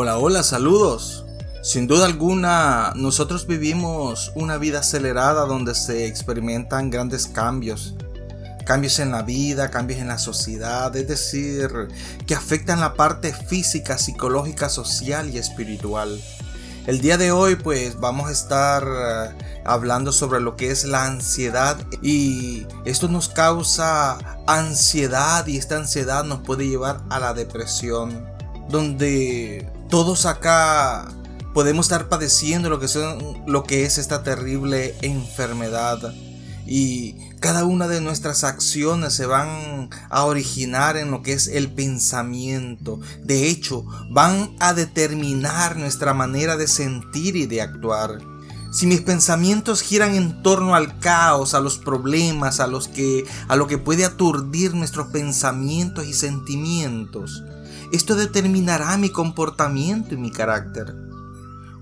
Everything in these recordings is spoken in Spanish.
Hola, hola, saludos. Sin duda alguna, nosotros vivimos una vida acelerada donde se experimentan grandes cambios. Cambios en la vida, cambios en la sociedad, es decir, que afectan la parte física, psicológica, social y espiritual. El día de hoy pues vamos a estar eh, hablando sobre lo que es la ansiedad y esto nos causa ansiedad y esta ansiedad nos puede llevar a la depresión donde todos acá podemos estar padeciendo lo que, son, lo que es esta terrible enfermedad y cada una de nuestras acciones se van a originar en lo que es el pensamiento. De hecho, van a determinar nuestra manera de sentir y de actuar. Si mis pensamientos giran en torno al caos, a los problemas, a los que a lo que puede aturdir nuestros pensamientos y sentimientos, esto determinará mi comportamiento y mi carácter.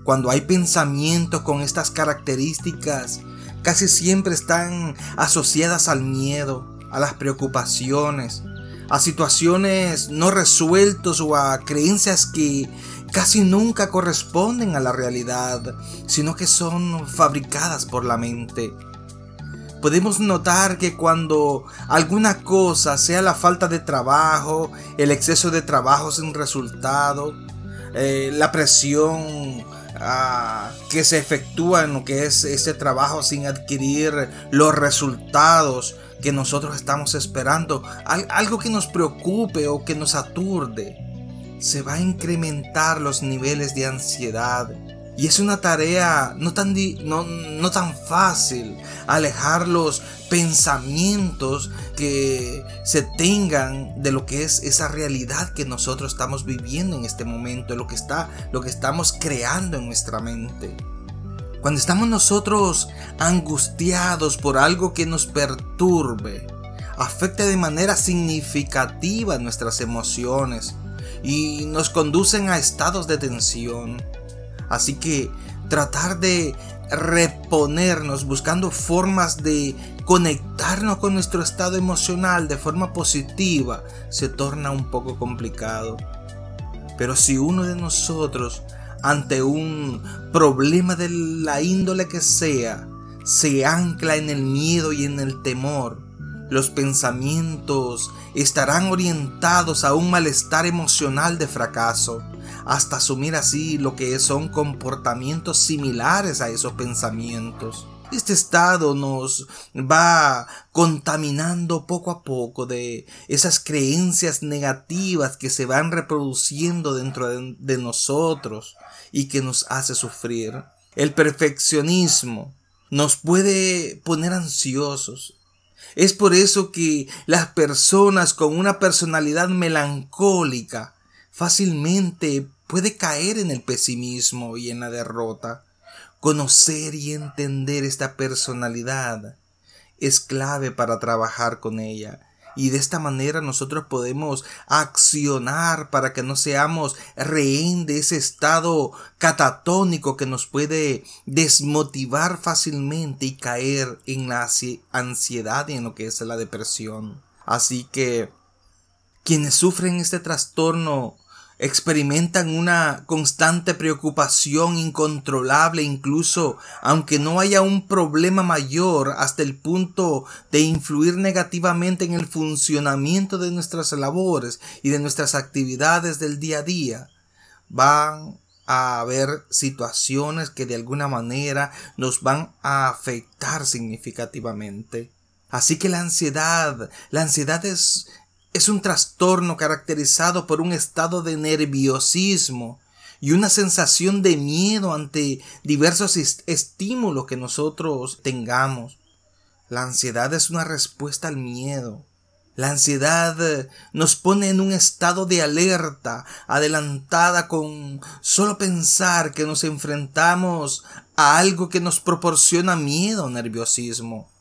Cuando hay pensamientos con estas características, casi siempre están asociadas al miedo, a las preocupaciones, a situaciones no resueltas o a creencias que casi nunca corresponden a la realidad, sino que son fabricadas por la mente podemos notar que cuando alguna cosa, sea la falta de trabajo, el exceso de trabajo sin resultado, eh, la presión ah, que se efectúa en lo que es ese trabajo sin adquirir los resultados que nosotros estamos esperando, algo que nos preocupe o que nos aturde, se va a incrementar los niveles de ansiedad, y es una tarea no tan, no, no tan fácil alejar los pensamientos que se tengan de lo que es esa realidad que nosotros estamos viviendo en este momento, lo que está, lo que estamos creando en nuestra mente. Cuando estamos nosotros angustiados por algo que nos perturbe, afecta de manera significativa nuestras emociones y nos conducen a estados de tensión Así que tratar de reponernos buscando formas de conectarnos con nuestro estado emocional de forma positiva se torna un poco complicado. Pero si uno de nosotros ante un problema de la índole que sea se ancla en el miedo y en el temor, los pensamientos estarán orientados a un malestar emocional de fracaso hasta asumir así lo que son comportamientos similares a esos pensamientos. Este estado nos va contaminando poco a poco de esas creencias negativas que se van reproduciendo dentro de, nosotros y que nos hace sufrir. El perfeccionismo nos puede poner ansiosos. Es por eso que las personas con una personalidad melancólica fácilmente puede caer en el pesimismo y en la derrota. Conocer y entender esta personalidad es clave para trabajar con ella. Y de esta manera nosotros podemos accionar para que no seamos rehén de ese estado catatónico que nos puede desmotivar fácilmente y caer en la ansiedad y en lo que es la depresión. Así que quienes sufren este trastorno experimentan una constante preocupación incontrolable incluso aunque no haya un problema mayor hasta el punto de influir negativamente en el funcionamiento de nuestras labores y de nuestras actividades del día a día. Van a haber situaciones que de alguna manera nos van a afectar significativamente. Así que la ansiedad, la ansiedad es, es un trastorno caracterizado por un estado de nerviosismo y una sensación de miedo ante diversos estímulos que nosotros tengamos. La ansiedad es una respuesta al miedo. La ansiedad nos pone en un estado de alerta, adelantada con solo pensar que nos enfrentamos a algo que nos proporciona miedo o nerviosismo.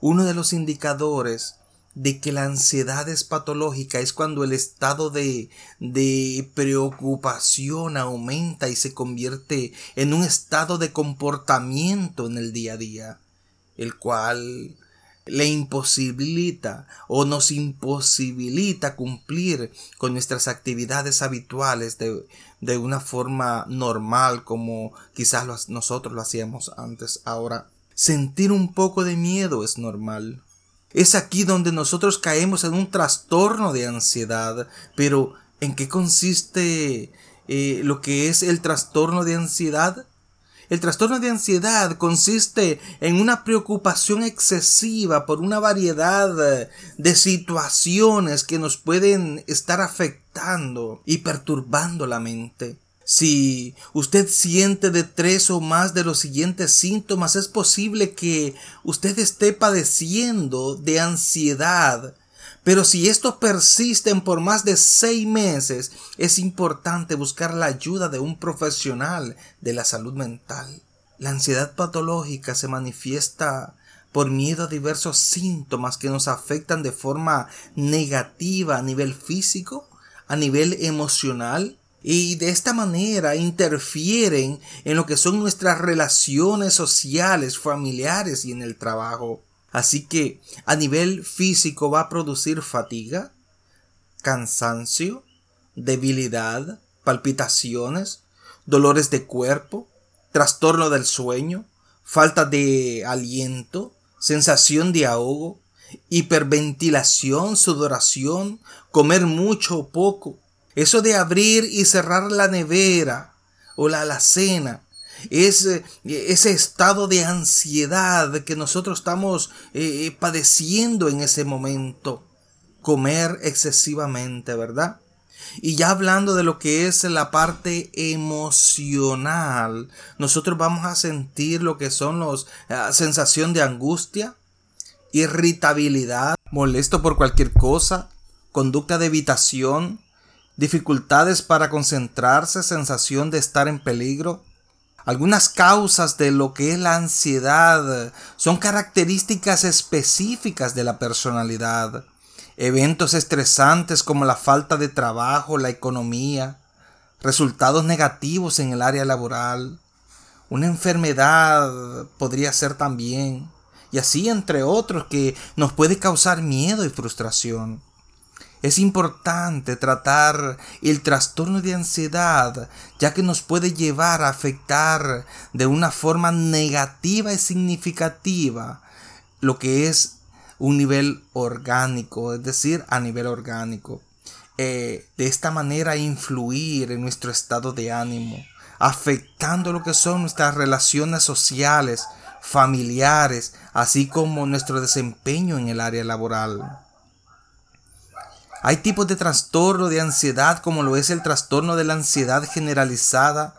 Uno de los indicadores de que la ansiedad es patológica es cuando el estado de, de preocupación aumenta y se convierte en un estado de comportamiento en el día a día, el cual le imposibilita o nos imposibilita cumplir con nuestras actividades habituales de, de una forma normal como quizás nosotros lo hacíamos antes. Ahora, sentir un poco de miedo es normal. Es aquí donde nosotros caemos en un trastorno de ansiedad. Pero, ¿en qué consiste eh, lo que es el trastorno de ansiedad? El trastorno de ansiedad consiste en una preocupación excesiva por una variedad de situaciones que nos pueden estar afectando y perturbando la mente. Si usted siente de tres o más de los siguientes síntomas, es posible que usted esté padeciendo de ansiedad. Pero si estos persisten por más de seis meses, es importante buscar la ayuda de un profesional de la salud mental. La ansiedad patológica se manifiesta por miedo a diversos síntomas que nos afectan de forma negativa a nivel físico, a nivel emocional, y de esta manera interfieren en lo que son nuestras relaciones sociales, familiares y en el trabajo. Así que a nivel físico va a producir fatiga, cansancio, debilidad, palpitaciones, dolores de cuerpo, trastorno del sueño, falta de aliento, sensación de ahogo, hiperventilación, sudoración, comer mucho o poco, eso de abrir y cerrar la nevera o la alacena, es ese estado de ansiedad que nosotros estamos eh, eh, padeciendo en ese momento. Comer excesivamente, ¿verdad? Y ya hablando de lo que es la parte emocional, nosotros vamos a sentir lo que son los eh, sensación de angustia, irritabilidad, molesto por cualquier cosa, conducta de evitación, dificultades para concentrarse, sensación de estar en peligro. Algunas causas de lo que es la ansiedad son características específicas de la personalidad. Eventos estresantes como la falta de trabajo, la economía, resultados negativos en el área laboral, una enfermedad podría ser también, y así entre otros que nos puede causar miedo y frustración. Es importante tratar el trastorno de ansiedad, ya que nos puede llevar a afectar de una forma negativa y significativa lo que es un nivel orgánico, es decir, a nivel orgánico. Eh, de esta manera influir en nuestro estado de ánimo, afectando lo que son nuestras relaciones sociales, familiares, así como nuestro desempeño en el área laboral. Hay tipos de trastorno de ansiedad como lo es el trastorno de la ansiedad generalizada,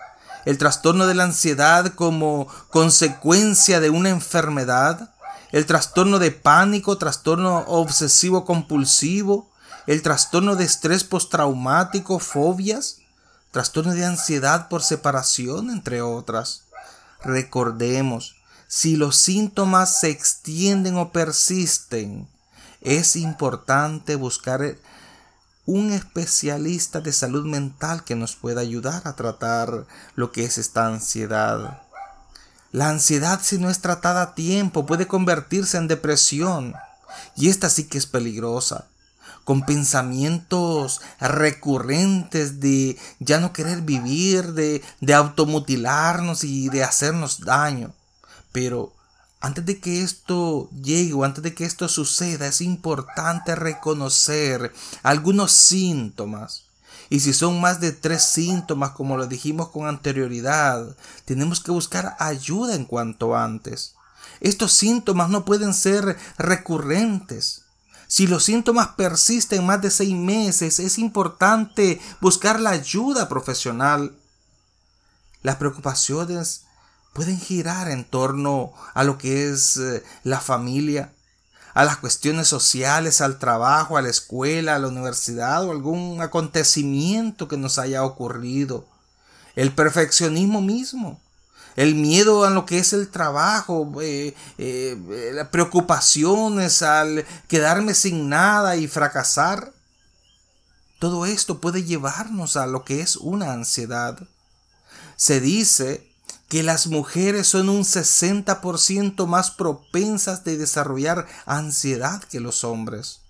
el trastorno de la ansiedad como consecuencia de una enfermedad, el trastorno de pánico, trastorno obsesivo compulsivo, el trastorno de estrés postraumático, fobias, trastorno de ansiedad por separación, entre otras. Recordemos, si los síntomas se extienden o persisten, es importante buscar un especialista de salud mental que nos pueda ayudar a tratar lo que es esta ansiedad. La ansiedad si no es tratada a tiempo puede convertirse en depresión y esta sí que es peligrosa con pensamientos recurrentes de ya no querer vivir, de, de automutilarnos y de hacernos daño. Pero antes de que esto llegue o antes de que esto suceda, es importante reconocer algunos síntomas. Y si son más de tres síntomas, como lo dijimos con anterioridad, tenemos que buscar ayuda en cuanto antes. Estos síntomas no pueden ser recurrentes. Si los síntomas persisten más de seis meses, es importante buscar la ayuda profesional. Las preocupaciones pueden girar en torno a lo que es eh, la familia, a las cuestiones sociales, al trabajo, a la escuela, a la universidad o algún acontecimiento que nos haya ocurrido. El perfeccionismo mismo, el miedo a lo que es el trabajo, eh, eh, las preocupaciones al quedarme sin nada y fracasar. Todo esto puede llevarnos a lo que es una ansiedad. Se dice que las mujeres son un 60% más propensas de desarrollar ansiedad que los hombres.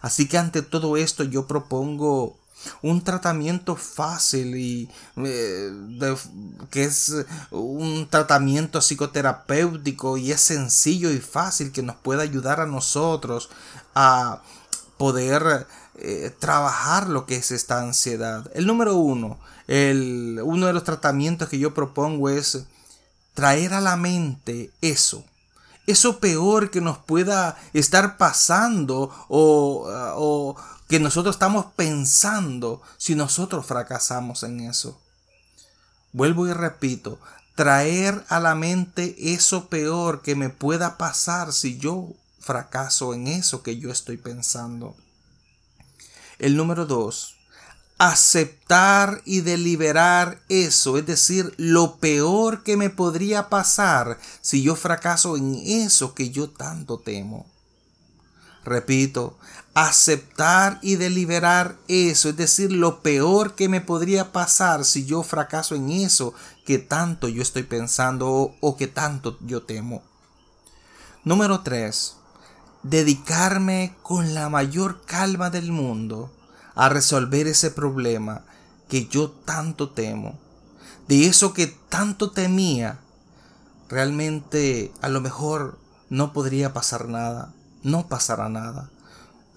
Así que ante todo esto yo propongo un tratamiento fácil y eh, que es un tratamiento psicoterapéutico y es sencillo y fácil que nos pueda ayudar a nosotros a poder eh, trabajar lo que es esta ansiedad. El número uno, uno de los tratamientos que yo propongo es traer a la mente eso, eso peor que nos pueda estar pasando o, o que nosotros estamos pensando si nosotros fracasamos en eso. Vuelvo y repito, traer a la mente eso peor que me pueda pasar si yo fracaso en eso que yo estoy pensando. El número dos, aceptar y deliberar eso, es decir, lo peor que me podría pasar si yo fracaso en eso que yo tanto temo. Repito, aceptar y deliberar eso, es decir, lo peor que me podría pasar si yo fracaso en eso que tanto yo estoy pensando o, que tanto yo temo. Número 3. Dedicarme con la mayor calma del mundo a resolver ese problema que yo tanto temo. De eso que tanto temía, realmente a lo mejor no podría pasar nada, no pasará nada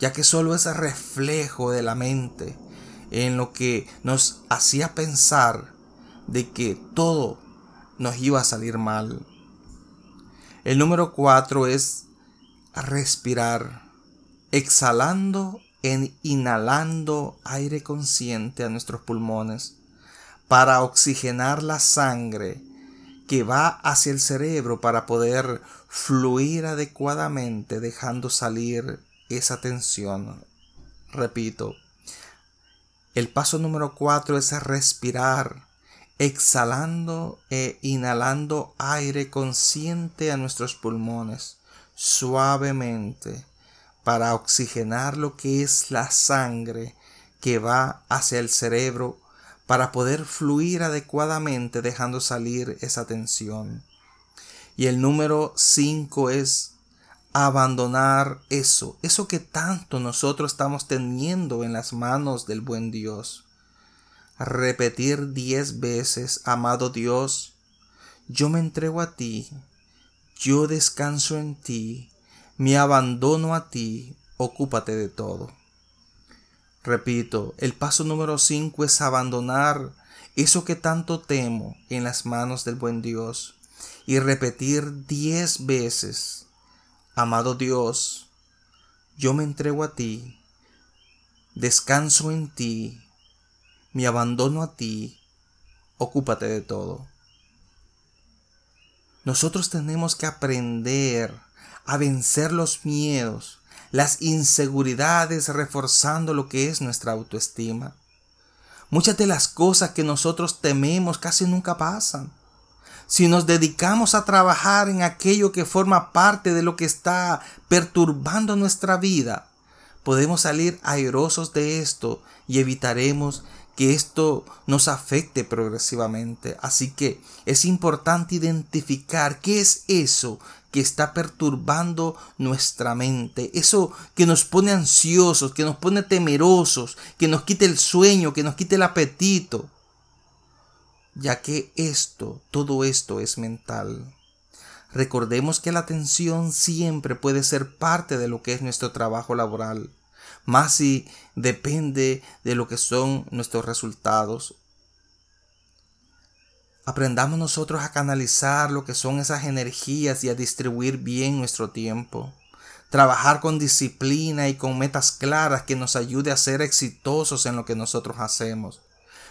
ya que solo es reflejo de la mente en lo que nos hacía pensar de que todo nos iba a salir mal. El número cuatro es respirar, exhalando e inhalando aire consciente a nuestros pulmones para oxigenar la sangre que va hacia el cerebro para poder fluir adecuadamente dejando salir esa tensión. Repito, el paso número cuatro es respirar, exhalando e inhalando aire consciente a nuestros pulmones, suavemente, para oxigenar lo que es la sangre que va hacia el cerebro para poder fluir adecuadamente dejando salir esa tensión. Y el número cinco es abandonar eso, eso que tanto nosotros estamos teniendo en las manos del buen Dios. Repetir diez veces, amado Dios, yo me entrego a ti, yo descanso en ti, me abandono a ti, ocúpate de todo. Repito, el paso número cinco es abandonar eso que tanto temo en las manos del buen Dios y repetir diez veces, Amado Dios, yo me entrego a ti, descanso en ti, me abandono a ti, ocúpate de todo. Nosotros tenemos que aprender a vencer los miedos, las inseguridades, reforzando lo que es nuestra autoestima. Muchas de las cosas que nosotros tememos casi nunca pasan si nos dedicamos a trabajar en aquello que forma parte de lo que está perturbando nuestra vida, podemos salir airosos de esto y evitaremos que esto nos afecte progresivamente. Así que es importante identificar qué es eso que está perturbando nuestra mente, eso que nos pone ansiosos, que nos pone temerosos, que nos quite el sueño, que nos quite el apetito ya que esto, todo esto es mental. Recordemos que la atención siempre puede ser parte de lo que es nuestro trabajo laboral, más si depende de lo que son nuestros resultados. Aprendamos nosotros a canalizar lo que son esas energías y a distribuir bien nuestro tiempo. Trabajar con disciplina y con metas claras que nos ayude a ser exitosos en lo que nosotros hacemos.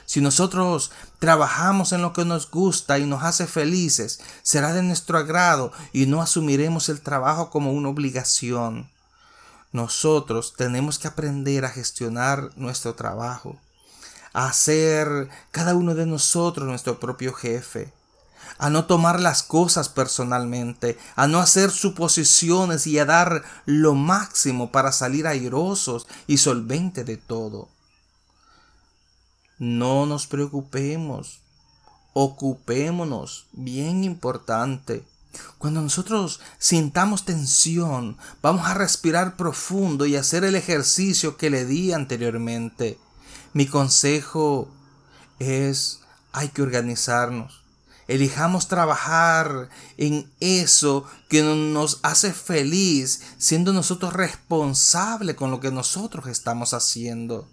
Si nosotros trabajamos en lo que nos gusta y nos hace felices, será de nuestro agrado y no asumiremos el trabajo como una obligación. Nosotros tenemos que aprender a gestionar nuestro trabajo, a ser cada uno de nosotros nuestro propio jefe, a no tomar las cosas personalmente, a no hacer suposiciones y a dar lo máximo para salir airosos y solvente de todo. No nos preocupemos ocupémonos, bien importante. Cuando nosotros sintamos tensión, vamos a respirar profundo y hacer el ejercicio que le di anteriormente. Mi consejo es, hay que organizarnos. Elijamos trabajar en eso que nos hace feliz, siendo nosotros responsables con lo que nosotros estamos haciendo.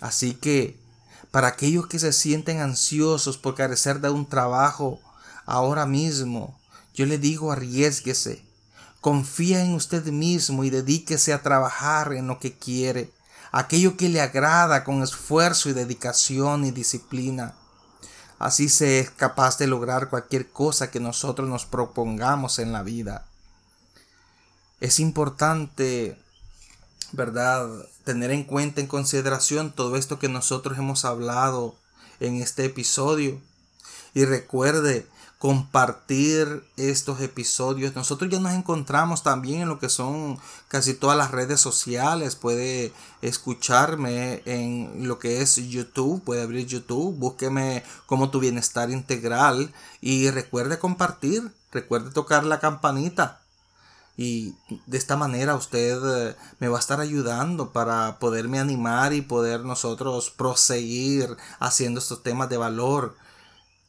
Así que, para aquellos que se sienten ansiosos por carecer de un trabajo ahora mismo, yo le digo arriesguese, confía en usted mismo y dedíquese a trabajar en lo que quiere, aquello que le agrada con esfuerzo y dedicación y disciplina. Así se es capaz de lograr cualquier cosa que nosotros nos propongamos en la vida. Es importante ¿verdad? Tener en cuenta, en consideración todo esto que nosotros hemos hablado en este episodio. Y recuerde compartir estos episodios. Nosotros ya nos encontramos también en lo que son casi todas las redes sociales. Puede escucharme en lo que es YouTube, puede abrir YouTube, búsqueme como tu bienestar integral y recuerde compartir, recuerde tocar la campanita y de esta manera usted eh, me va a estar ayudando para poderme animar y poder nosotros proseguir haciendo estos temas de valor,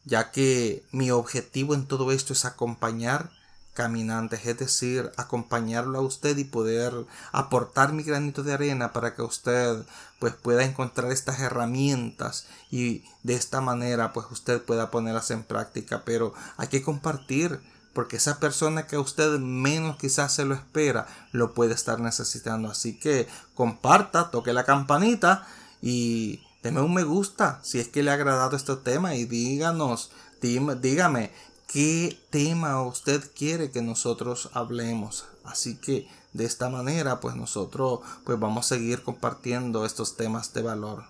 ya que mi objetivo en todo esto es acompañar caminantes, es decir, acompañarlo a usted y poder aportar mi granito de arena para que usted pues pueda encontrar estas herramientas y de esta manera pues usted pueda ponerlas en práctica, pero hay que compartir porque esa persona que usted menos quizás se lo espera, lo puede estar necesitando. Así que comparta, toque la campanita y deme un me gusta si es que le ha agradado este tema y díganos, dígame qué tema usted quiere que nosotros hablemos. Así que de esta manera pues nosotros pues vamos a seguir compartiendo estos temas de valor.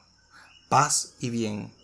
Paz y bien.